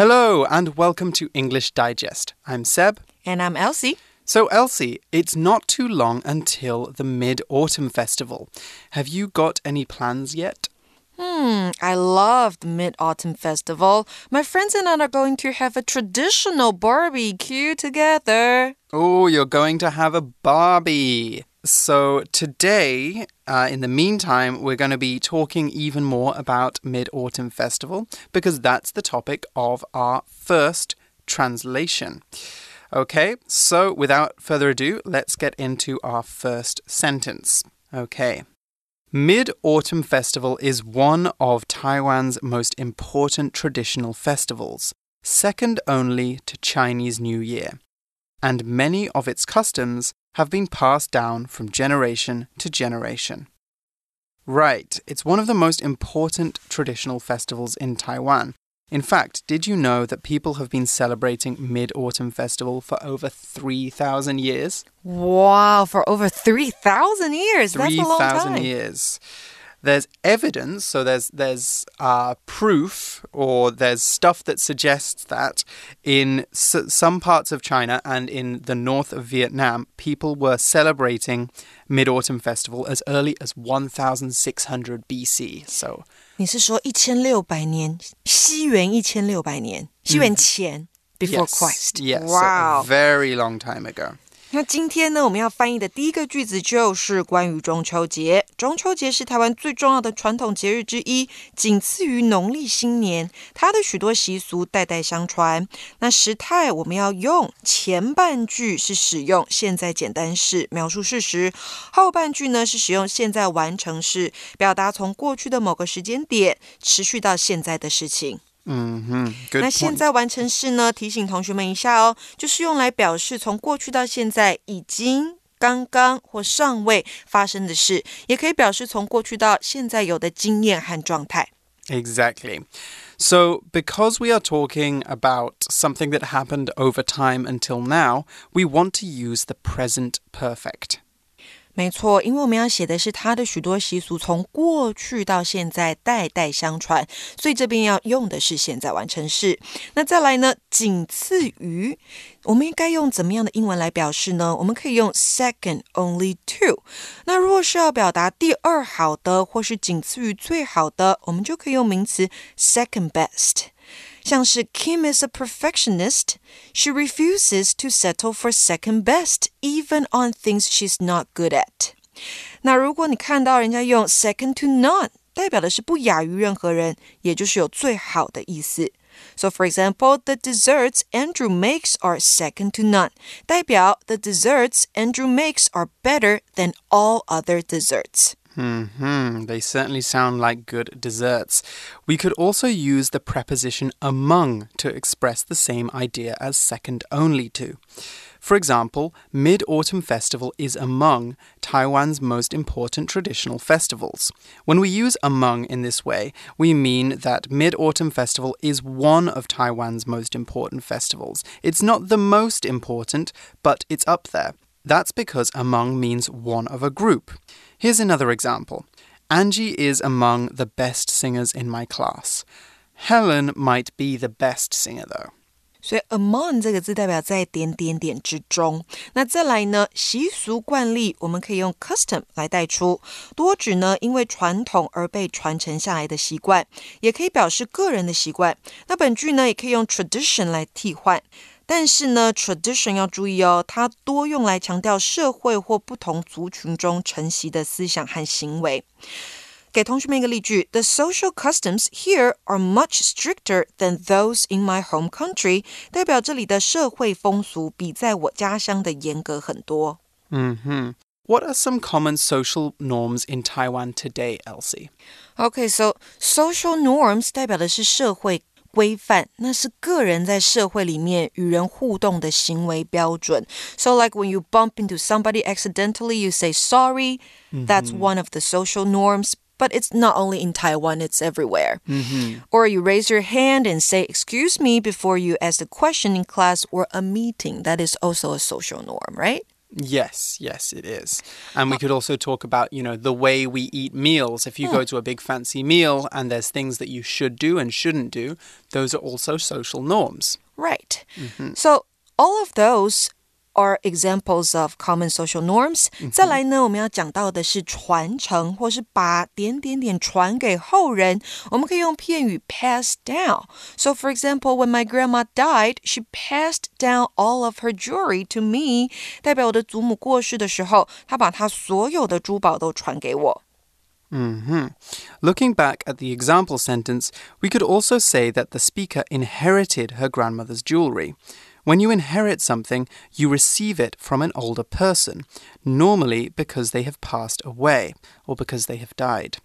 Hello, and welcome to English Digest. I'm Seb. And I'm Elsie. So, Elsie, it's not too long until the Mid Autumn Festival. Have you got any plans yet? Hmm, I love the Mid Autumn Festival. My friends and I are going to have a traditional barbecue together. Oh, you're going to have a barbie. So, today, uh, in the meantime, we're going to be talking even more about Mid Autumn Festival because that's the topic of our first translation. Okay, so without further ado, let's get into our first sentence. Okay. Mid Autumn Festival is one of Taiwan's most important traditional festivals, second only to Chinese New Year, and many of its customs have been passed down from generation to generation. Right, it's one of the most important traditional festivals in Taiwan. In fact, did you know that people have been celebrating Mid Autumn Festival for over 3,000 years? Wow, for over 3,000 years. 3,000 years there's evidence, so there's there's uh, proof or there's stuff that suggests that in some parts of China and in the north of Vietnam, people were celebrating Mid Autumn Festival as early as 1,600 BC. So 你是说一千六百年，西元一千六百年，西元前、mm. before yes, Christ? Yes, wow, a very long time ago. 那今天呢，我们要翻译的第一个句子就是关于中秋节。中秋节是台湾最重要的传统节日之一，仅次于农历新年。它的许多习俗代代相传。那时态我们要用前半句是使用现在简单式描述事实，后半句呢是使用现在完成式表达从过去的某个时间点持续到现在的事情。嗯哼，那现在完成式呢？提醒同学们一下哦，就是用来表示从过去到现在已经、刚刚或尚未发生的事，也可以表示从过去到现在有的经验和状态。Exactly. So, because we are talking about something that happened over time until now, we want to use the present perfect. 没错，因为我们要写的是它的许多习俗从过去到现在代代相传，所以这边要用的是现在完成式。那再来呢？仅次于，我们应该用怎么样的英文来表示呢？我们可以用 second only to。那如果是要表达第二好的，或是仅次于最好的，我们就可以用名词 second best。像是 Kim is a perfectionist. She refuses to settle for second best, even on things she's not good at. 那如果你看到人家用 second to none，代表的是不亚于任何人，也就是有最好的意思。So, for example, the desserts Andrew makes are second to none. 代表 the desserts Andrew makes are better than all other desserts. Hmm, they certainly sound like good desserts. We could also use the preposition among to express the same idea as second only to. For example, Mid Autumn Festival is among Taiwan's most important traditional festivals. When we use among in this way, we mean that Mid Autumn Festival is one of Taiwan's most important festivals. It's not the most important, but it's up there. That's because among means one of a group. Here's another example Angie is among the best singers in my class. Helen might be the best singer, though. 所以 among 这个字代表在点点点之中。那再来呢？习俗惯例，我们可以用 custom 来带出，多指呢因为传统而被传承下来的习惯，也可以表示个人的习惯。那本句呢也可以用 tradition 来替换。 但是呢，tradition 要注意哦，它多用来强调社会或不同族群中承袭的思想和行为。给同学们一个例句：The social customs here are much stricter than those in my home country。代表这里的社会风俗比在我家乡的严格很多。嗯哼。What are some common social norms in Taiwan today, Elsie? Okay, so social norms 代表的是社会 规范，那是个人在社会里面与人互动的行为标准。So, like when you bump into somebody accidentally, you say sorry. Mm -hmm. That's one of the social norms. But it's not only in Taiwan, it's everywhere. Mm -hmm. Or you raise your hand and say, Excuse me, before you ask a question in class or a meeting. That is also a social norm, right? Yes, yes, it is. And we could also talk about, you know, the way we eat meals. If you go to a big fancy meal and there's things that you should do and shouldn't do, those are also social norms. Right. Mm-hmm. So all of those are examples of common social norms. 再来呢，我们要讲到的是传承，或是把点点点传给后人。我们可以用片语 pass down. So, for example, when my grandma died, she passed down all of her jewelry to me. 代表我的祖母过世的时候，她把她所有的珠宝都传给我。 Looking back at the example sentence, we could also say that the speaker inherited her grandmother's jewelry. When you inherit something, you receive it from an older person, normally because they have passed away or because they have died.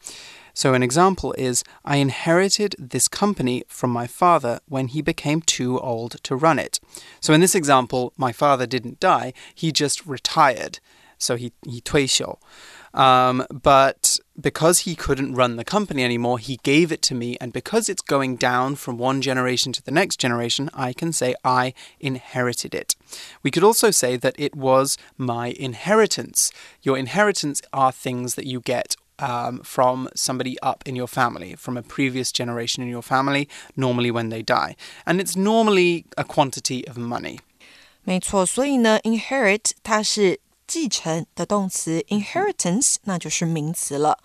So, an example is I inherited this company from my father when he became too old to run it. So, in this example, my father didn't die, he just retired. So, he, he 退休. Um, but because he couldn't run the company anymore, he gave it to me. And because it's going down from one generation to the next generation, I can say I inherited it. We could also say that it was my inheritance. Your inheritance are things that you get um, from somebody up in your family, from a previous generation in your family, normally when they die. And it's normally a quantity of money. 没错，所以呢，inherit 它是 继承的动词，inheritance 那就是名词了。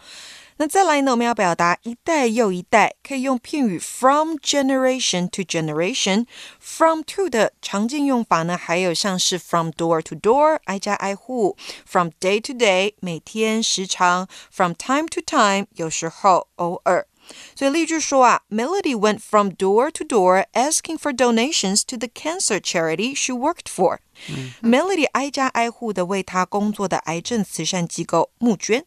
那再来呢，我们要表达一代又一代，可以用片语 from generation to generation。from to 的常见用法呢，还有像是 from door to door，挨家挨户；from day to day，每天时常；from time to time，有时候偶尔。所以例句说啊，Melody went from door to door asking for donations to the cancer charity she worked for。Melody 挨家挨户的为她工作的癌症慈善机构募捐。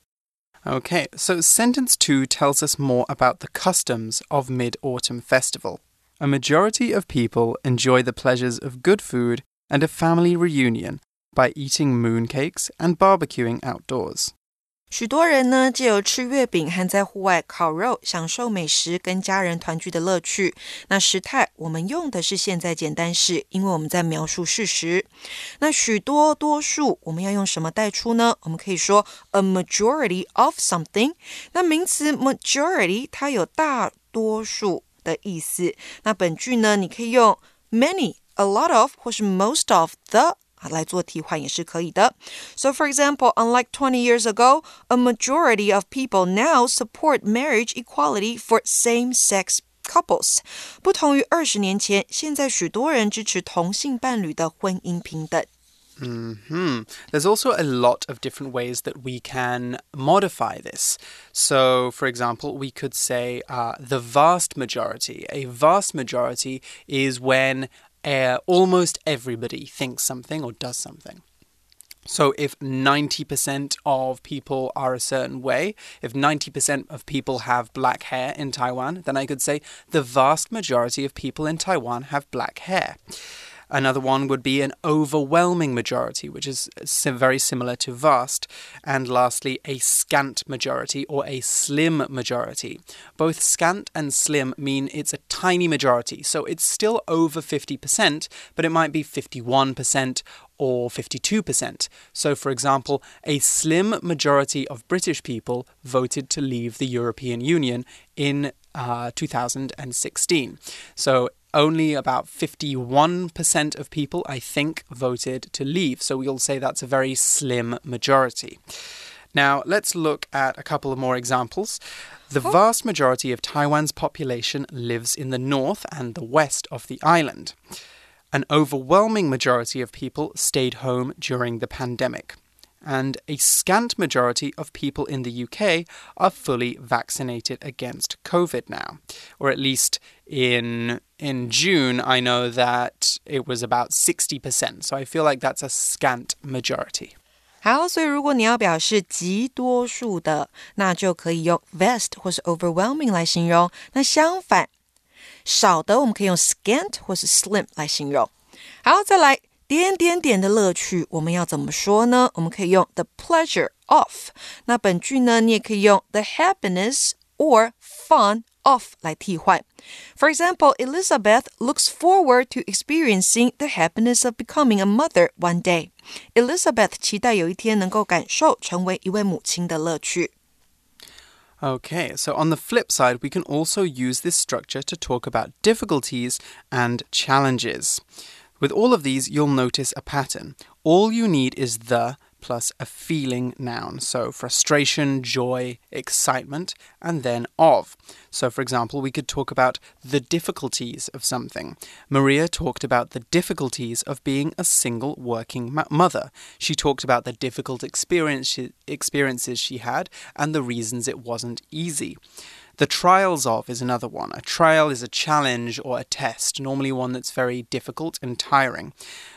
Okay, so sentence two tells us more about the customs of Mid Autumn Festival. A majority of people enjoy the pleasures of good food and a family reunion by eating mooncakes and barbecuing outdoors. 许多人呢，借由吃月饼和在户外烤肉，享受美食跟家人团聚的乐趣。那时态我们用的是现在简单式，因为我们在描述事实。那许多、多数，我们要用什么代出呢？我们可以说 a majority of something。那名词 majority 它有大多数的意思。那本句呢，你可以用 many、a lot of 或是 most of the。来做替换也是可以的。So, for example, unlike 20 years ago, a majority of people now support marriage equality for same-sex couples. 不同于二十年前，现在许多人支持同性伴侣的婚姻平等。 Hmm. There's also a lot of different ways that we can modify this. So, for example, we could say uh, the vast majority. A vast majority is when uh, almost everybody thinks something or does something. So, if 90% of people are a certain way, if 90% of people have black hair in Taiwan, then I could say the vast majority of people in Taiwan have black hair. Another one would be an overwhelming majority, which is very similar to vast. And lastly, a scant majority or a slim majority. Both scant and slim mean it's a tiny majority, so it's still over 50%, but it might be 51% or 52%. So, for example, a slim majority of British people voted to leave the European Union in uh, 2016. So, only about 51% of people, I think, voted to leave. So we'll say that's a very slim majority. Now, let's look at a couple of more examples. The vast majority of Taiwan's population lives in the north and the west of the island. An overwhelming majority of people stayed home during the pandemic And a scant majority of people in the UK are fully vaccinated against COVID now. Or at least in in June, I know that it was about 60%. So I feel like that's a scant majority. 好，所以如果你要表示极多数的，那就可以用 vast 或是 overwhelming 来形容。那相反，少的我们可以用 scant 或是 slim 来形容。好，再来 点点点的乐趣，我们要怎么说呢？我们可以用 the pleasure of。那本句呢，你也可以用 the happiness or fun of 来替换。For example, Elizabeth looks forward to experiencing the happiness of becoming a mother one day. Elizabeth 期待有一天能够感受成为一位母亲的乐趣。Okay, so on the flip side, we can also use this structure to talk about difficulties and challenges. With all of these, you'll notice a pattern. All you need is the plus a feeling noun. So frustration, joy, excitement, and then of. So, for example, we could talk about the difficulties of something. Maria talked about the difficulties of being a single working mother. She talked about the difficult experience experiences she had and the reasons it wasn't easy. The trials of is another one. A trial is a challenge or a test, normally one that's very difficult and tiring.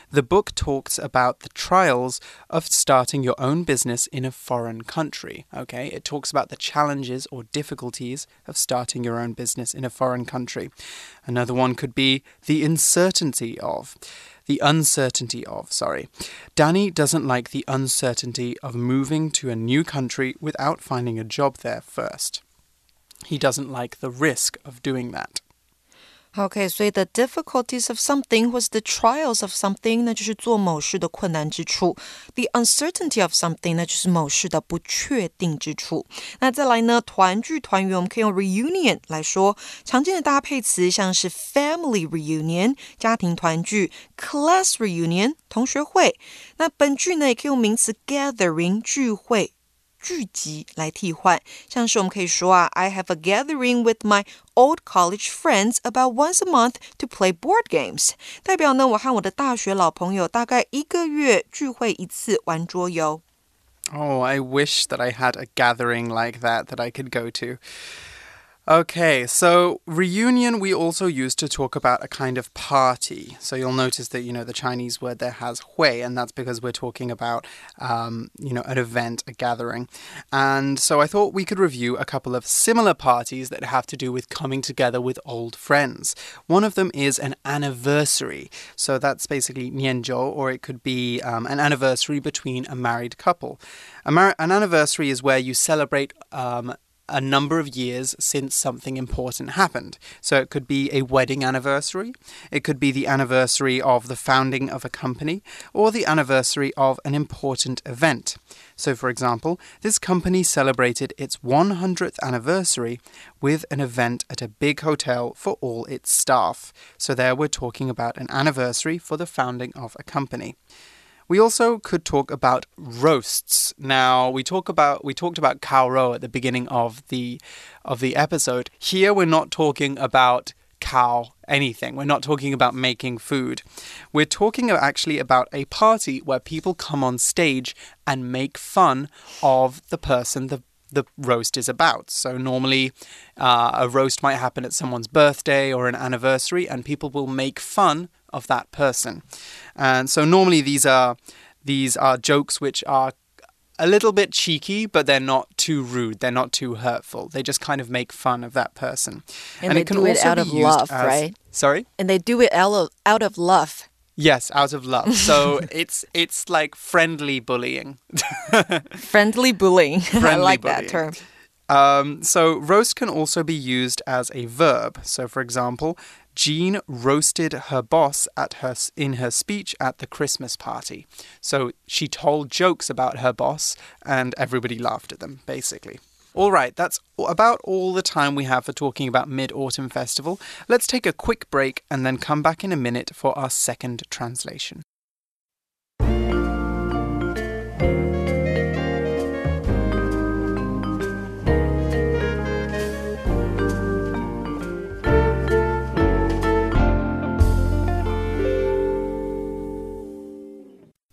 The book talks about the trials of starting your own business in a foreign country. Okay, it talks about the challenges or difficulties of starting your own business in a foreign country. Another one could be the uncertainty of the uncertainty of, sorry. Danny doesn't like the uncertainty of moving to a new country without finding a job there first. He doesn't like the risk of doing that. OK，所以 the difficulties of something 或是 the trials of something，那就是做某事的困难之处；the uncertainty of something，那就是某事的不确定之处。那再来呢，团聚团圆，我们可以用 reunion 来说。常见的搭配词像是 family reunion 家庭团聚，class reunion 同学会。那本句呢，也可以用名词 gathering 聚会。 聚集来替换，像是我们可以说啊，I have a gathering with my old college friends about once a month to play board games，代表呢我和我的大学老朋友大概一个月聚会一次玩桌游。Oh, I wish that I had a gathering like that that I could go to. Okay, so reunion we also use to talk about a kind of party. So you'll notice that, you know, the Chinese word there has hui, and that's because we're talking about, um, you know, an event, a gathering. And so I thought we could review a couple of similar parties that have to do with coming together with old friends. One of them is an anniversary. So that's basically nianzhou, or it could be um, an anniversary between a married couple. A mar an anniversary is where you celebrate um, a number of years since something important happened. So it could be a wedding anniversary, it could be the anniversary of the founding of a company, or the anniversary of an important event. So, for example, this company celebrated its 100th anniversary with an event at a big hotel for all its staff. So, there we're talking about an anniversary for the founding of a company. We also could talk about roasts. Now we talk about we talked about kao rou at the beginning of the of the episode. Here we're not talking about cow anything. We're not talking about making food. We're talking actually about a party where people come on stage and make fun of the person the the roast is about. So normally, uh, a roast might happen at someone's birthday or an anniversary, and people will make fun of that person. And so normally these are these are jokes which are a little bit cheeky, but they're not too rude. They're not too hurtful. They just kind of make fun of that person. And, and it can do it out of love, as, right? Sorry. And they do it out of out of love. Yes, out of love. So it's it's like friendly bullying. friendly bullying. Friendly I like bullying. that term. Um, so roast can also be used as a verb. So, for example, Jean roasted her boss at her in her speech at the Christmas party. So she told jokes about her boss and everybody laughed at them basically. All right, that's about all the time we have for talking about Mid Autumn Festival. Let's take a quick break and then come back in a minute for our second translation.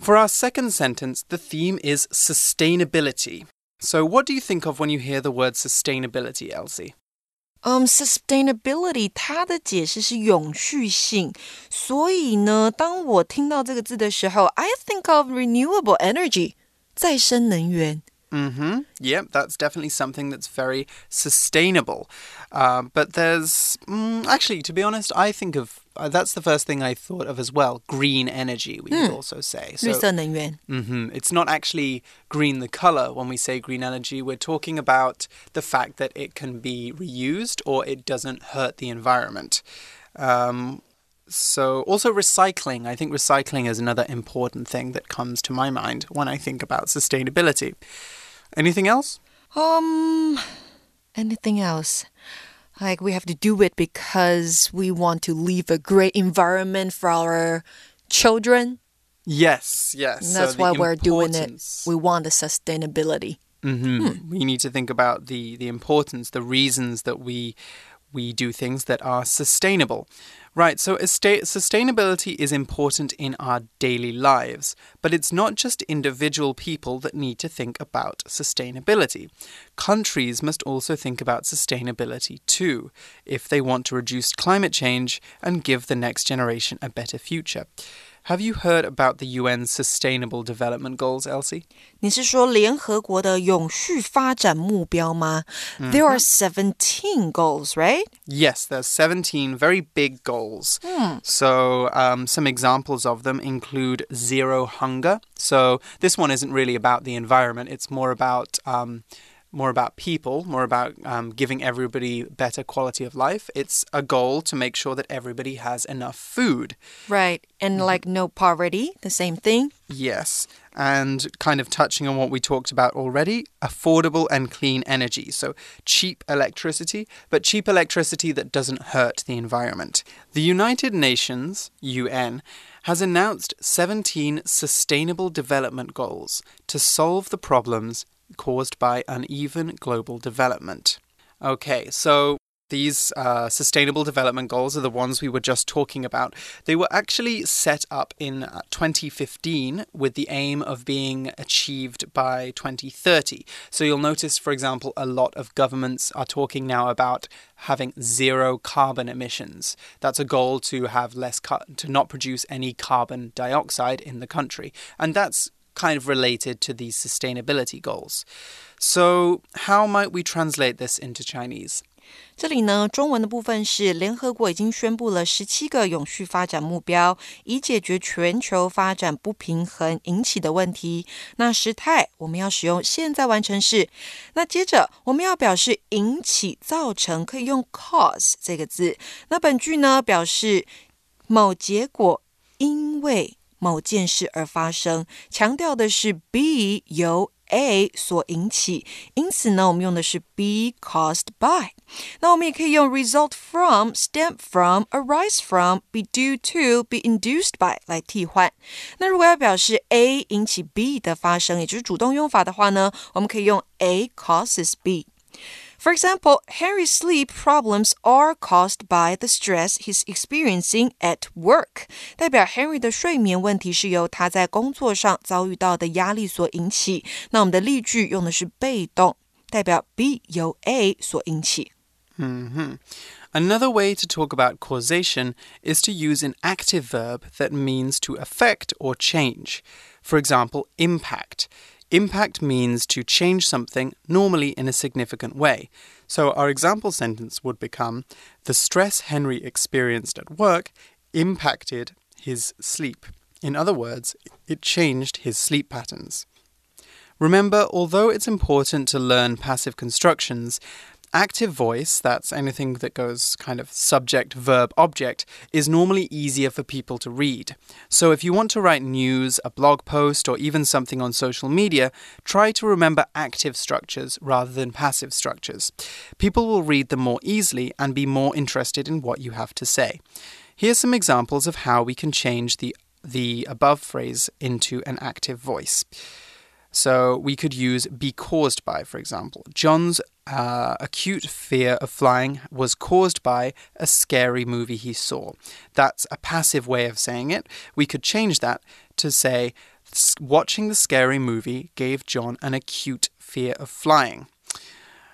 For our second sentence, the theme is sustainability. So, what do you think of when you hear the word sustainability, Elsie? Um, sustainability 它的解释是永续性，所以呢，当我听到这个字的时候，I think of renewable energy，再生能源。Mm-hmm. Yep, that's definitely something that's very sustainable. Uh, but there's mm, actually, to be honest, I think of uh, that's the first thing I thought of as well. Green energy, we could hmm. also say. So, mm-hmm, it's not actually green the color when we say green energy. We're talking about the fact that it can be reused or it doesn't hurt the environment. Um, so, also recycling. I think recycling is another important thing that comes to my mind when I think about sustainability. Anything else? Um, anything else? Like we have to do it because we want to leave a great environment for our children. Yes, yes. And that's the why we're doing it. We want the sustainability. hmm We need to think about the the importance, the reasons that we we do things that are sustainable. Right, so sustainability is important in our daily lives, but it's not just individual people that need to think about sustainability. Countries must also think about sustainability too, if they want to reduce climate change and give the next generation a better future. Have you heard about the UN Sustainable Development Goals, Elsie? 你是说联合国的永续发展目标吗、There are seventeen goals, right? Yes, there's 17 very big goals. So, um, some examples of them include zero hunger. So, this one isn't really about the environment, it's more about. Um, more about people, more about um, giving everybody better quality of life. It's a goal to make sure that everybody has enough food. Right. And like no poverty, the same thing. Yes. And kind of touching on what we talked about already affordable and clean energy. So, cheap electricity, but cheap electricity that doesn't hurt the environment. The United Nations, UN, has announced 17 Sustainable Development Goals to solve the problems caused by uneven global development. Okay, so these uh, sustainable development goals are the ones we were just talking about. They were actually set up in uh, 2015 with the aim of being achieved by 2030. So you'll notice, for example, a lot of governments are talking now about having zero carbon emissions. That's a goal to have less car- to not produce any carbon dioxide in the country, and that's kind of related to these sustainability goals. So, how might we translate this into Chinese? 这里呢，中文的部分是联合国已经宣布了十七个永续发展目标，以解决全球发展不平衡引起的问题。那时态我们要使用现在完成式。那接着我们要表示引起、造成，可以用 cause 这个字。那本句呢，表示某结果因为 某件事而发生，强调的是 be 由 A 所引起，因此呢，我们用的是 be caused by。那我们也可以用 result from、stem from、arise from、be due to、be induced by 来替换。那如果要表示 A 引起 B 的发生，也就是主动用法的话呢，我们可以用 A causes B。For example, Harry's sleep problems are caused by the stress he's experiencing at work. 代表 Harry 的睡眠问题是由他在工作上遭遇到的压力所引起。那我们的例句用的是被动，代表 B 由 A 所引起。 Another way to talk about causation is to use an active verb that means to affect or change. For example, impact. Impact means to change something, normally in a significant way. So our example sentence would become The stress Henry experienced at work impacted his sleep. In other words, it changed his sleep patterns. Remember, although it's important to learn passive constructions, active voice, that's anything that goes kind of subject, verb, object, is normally easier for people to read. So if you want to write news, a blog post, or even something on social media, try to remember active structures rather than passive structures. People will read them more easily and be more interested in what you have to say. Here's some examples of how we can change the the above phrase into an active voice. So we could use be caused by, for example. John's uh, acute fear of flying was caused by a scary movie he saw. That's a passive way of saying it. We could change that to say, watching the scary movie gave John an acute fear of flying.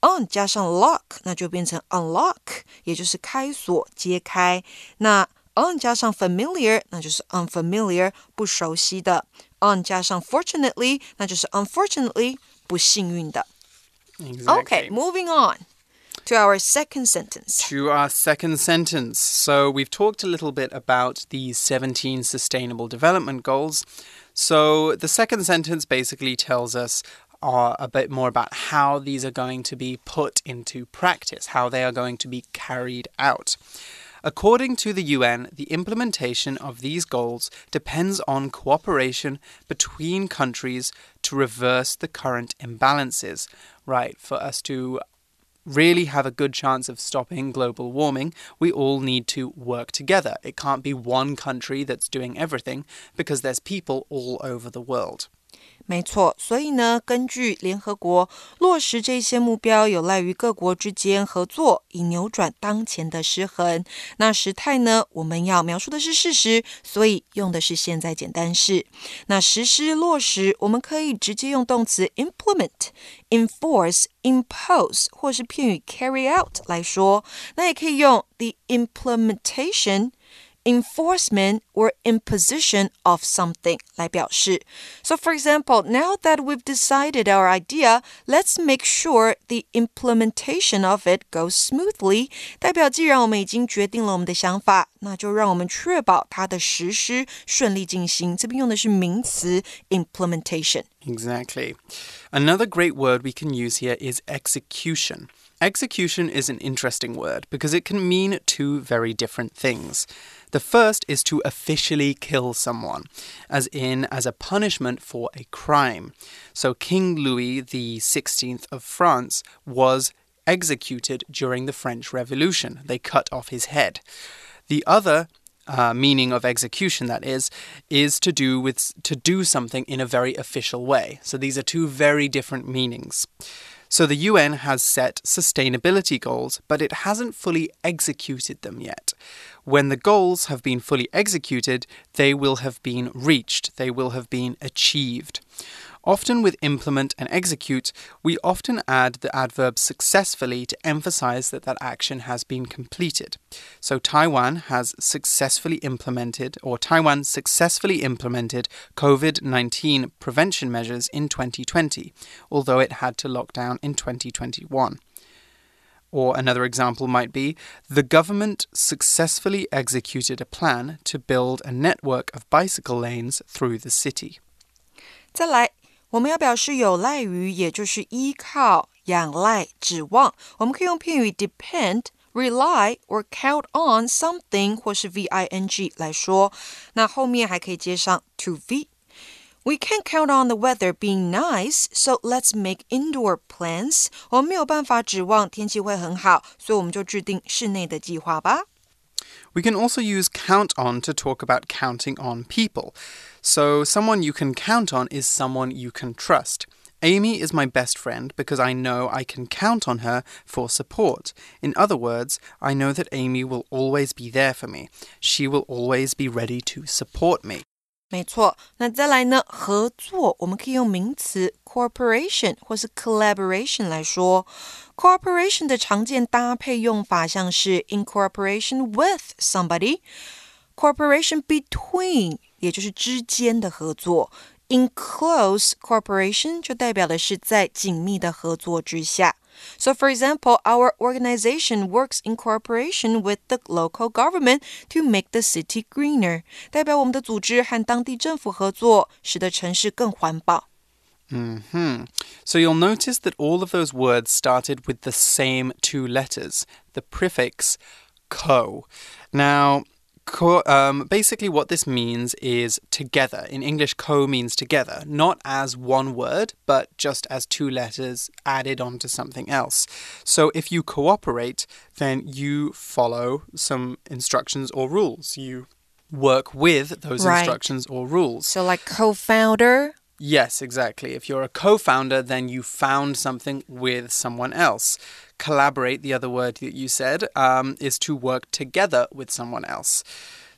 on 加上 lock，那就变成 unlock，也就是开锁、揭开。那 on 加上 familiar，那就是 unfamiliar，不熟悉的。on 加上 fortunately，那就是 unfortunately，不幸运的。Exactly. Okay, moving on to our second sentence. To our second sentence. So, we've talked a little bit about the 17 Sustainable Development Goals. So, the second sentence basically tells us are a bit more about how these are going to be put into practice, how they are going to be carried out. According to the UN, the implementation of these goals depends on cooperation between countries to reverse the current imbalances. Right, for us to really have a good chance of stopping global warming, we all need to work together. It can't be one country that's doing everything because there's people all over the world. 没错，所以呢，根据联合国落实这些目标，有赖于各国之间合作，以扭转当前的失衡。那时态呢，我们要描述的是事实，所以用的是现在简单式。那实施落实，我们可以直接用动词 implement、enforce、impose，或是片语 carry out 来说。那也可以用 the implementation。enforcement or imposition of something 来表示。So for example, now that we've decided our idea, let's make sure the implementation of it goes smoothly. 代表既然我们已经决定了我们的想法，那就让我们确保它的实施顺利进行。这边用的是名词 implementation。Exactly. Another great word we can use here is execution. Execution is an interesting word because it can mean two very different things. The first is to officially kill someone, as in as a punishment for a crime. So King Louis XVI of France was executed during the French Revolution. They cut off his head. The other uh, meaning of execution that is is to do with to do something in a very official way so these are two very different meanings so the UN has set sustainability goals, but it hasn't fully executed them yet. When the goals have been fully executed, they will have been reached, they will have been achieved. Often with implement and execute, we often add the adverb successfully to emphasize that that action has been completed. So Taiwan has successfully implemented, or Taiwan successfully implemented COVID 19 prevention measures in 2020, although it had to lock down in 2021. Or another example might be the government successfully executed a plan to build a network of bicycle lanes through the city. 再来，我们要表示有赖于，也就是依靠、仰赖、指望。我们可以用片语 depend、rely or count on something 或是 v i n g 来说。那后面还可以接上 to v。 We can't count on the weather being nice, so let's make indoor plans. 我们没有办法指望天气会很好，所以我们就制定室内的计划吧。We can also use count on to talk about counting on people. So, someone you can count on is someone you can trust. Amy is my best friend because I know I can count on her for support. In other words, I know that Amy will always be there for me. She will always be ready to support me. 没错，那再来呢？合作，我们可以用名词 cooperation 或是 collaboration 来说。cooperation 的常见搭配用法像是 in cooperation with somebody，corporation between 也就是之间的合作。In close cooperation 就代表的是在紧密的合作之下。So, for example, our organization works in cooperation with the local government to make the city greener. 代表我们的组织和当地政府合作，使得城市更环保。Hmm. So you'll notice that all of those words started with the same two letters, the prefix co. Now, Co um, basically, what this means is together. In English, co means together, not as one word, but just as two letters added onto something else. So if you cooperate, then you follow some instructions or rules. You work with those Right. instructions or rules. So like co-founder. Yes, exactly. If you're a co founder, then you found something with someone else. Collaborate, the other word that you said, um, is to work together with someone else.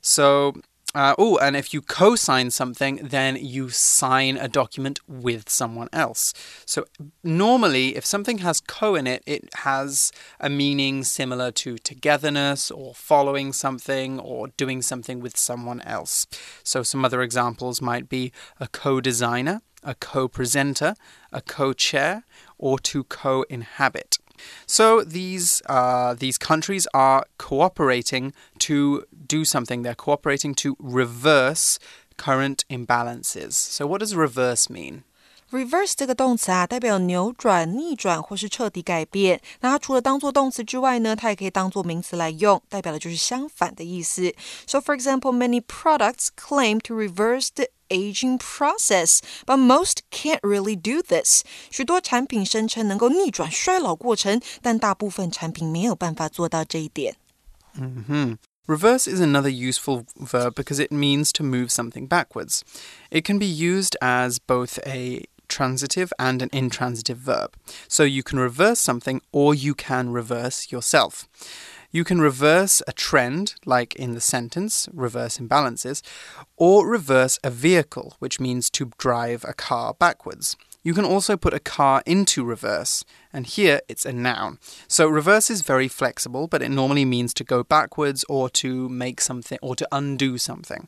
So, uh, oh, and if you co sign something, then you sign a document with someone else. So, normally, if something has co in it, it has a meaning similar to togetherness or following something or doing something with someone else. So, some other examples might be a co designer, a co presenter, a co chair, or to co inhabit. So these uh, these countries are cooperating to do something. They're cooperating to reverse current imbalances. So what does reverse mean? Reverse 这个动词啊，代表扭转、逆转或是彻底改变。那它除了当做动词之外呢，它也可以当做名词来用，代表的就是相反的意思。So, for example, many products claim to reverse the aging process, but most can't really do this. 许多产品声称能够逆转衰老过程，但大部分产品没有办法做到这一点。 Reverse is another useful verb because it means to move something backwards. It can be used as both a transitive and an intransitive verb. So you can reverse something or you can reverse yourself. You can reverse a trend, like in the sentence, reverse imbalances, or reverse a vehicle, which means to drive a car backwards. You can also put a car into reverse, and here it's a noun. So reverse is very flexible, but it normally means to go backwards or to make something or to undo something.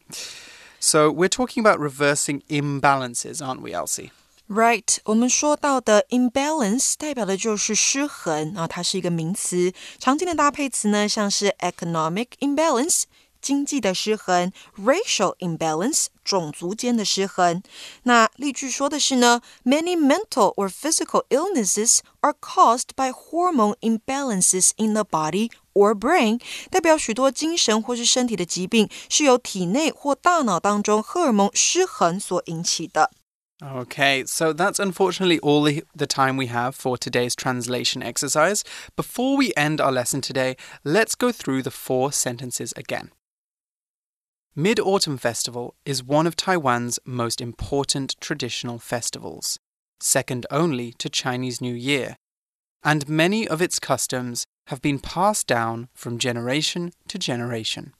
So we're talking about reversing imbalances, aren't we, Elsie? Right，我们说到的 imbalance 代表的就是失衡啊，它是一个名词。常见的搭配词呢，像是 economic imbalance。经济的失衡，racial imbalance，种族间的失衡。那例句说的是呢，many mental or physical illnesses are caused by hormone imbalances in the body or brain，代表许多精神或是身体的疾病是由体内或大脑当中荷尔蒙失衡所引起的。 Okay, so that's unfortunately all the, time we have for today's translation exercise. Before we end our lesson today, let's go through the four sentences again. Mid Autumn Festival is one of Taiwan's most important traditional festivals, second only to Chinese New Year, and many of its customs have been passed down from generation to generation.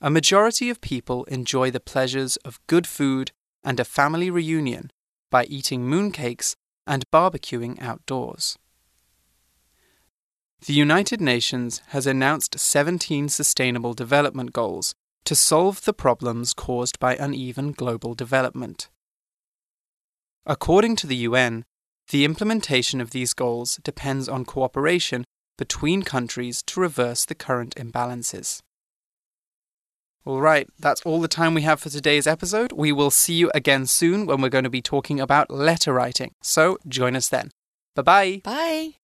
A majority of people enjoy the pleasures of good food and a family reunion by eating mooncakes and barbecuing outdoors. The United Nations has announced 17 Sustainable Development Goals to solve the problems caused by uneven global development. According to the UN, the implementation of these goals depends on cooperation between countries to reverse the current imbalances. All right, that's all the time we have for today's episode. We will see you again soon when we're going to be talking about letter writing. So join us then. Bye bye. Bye.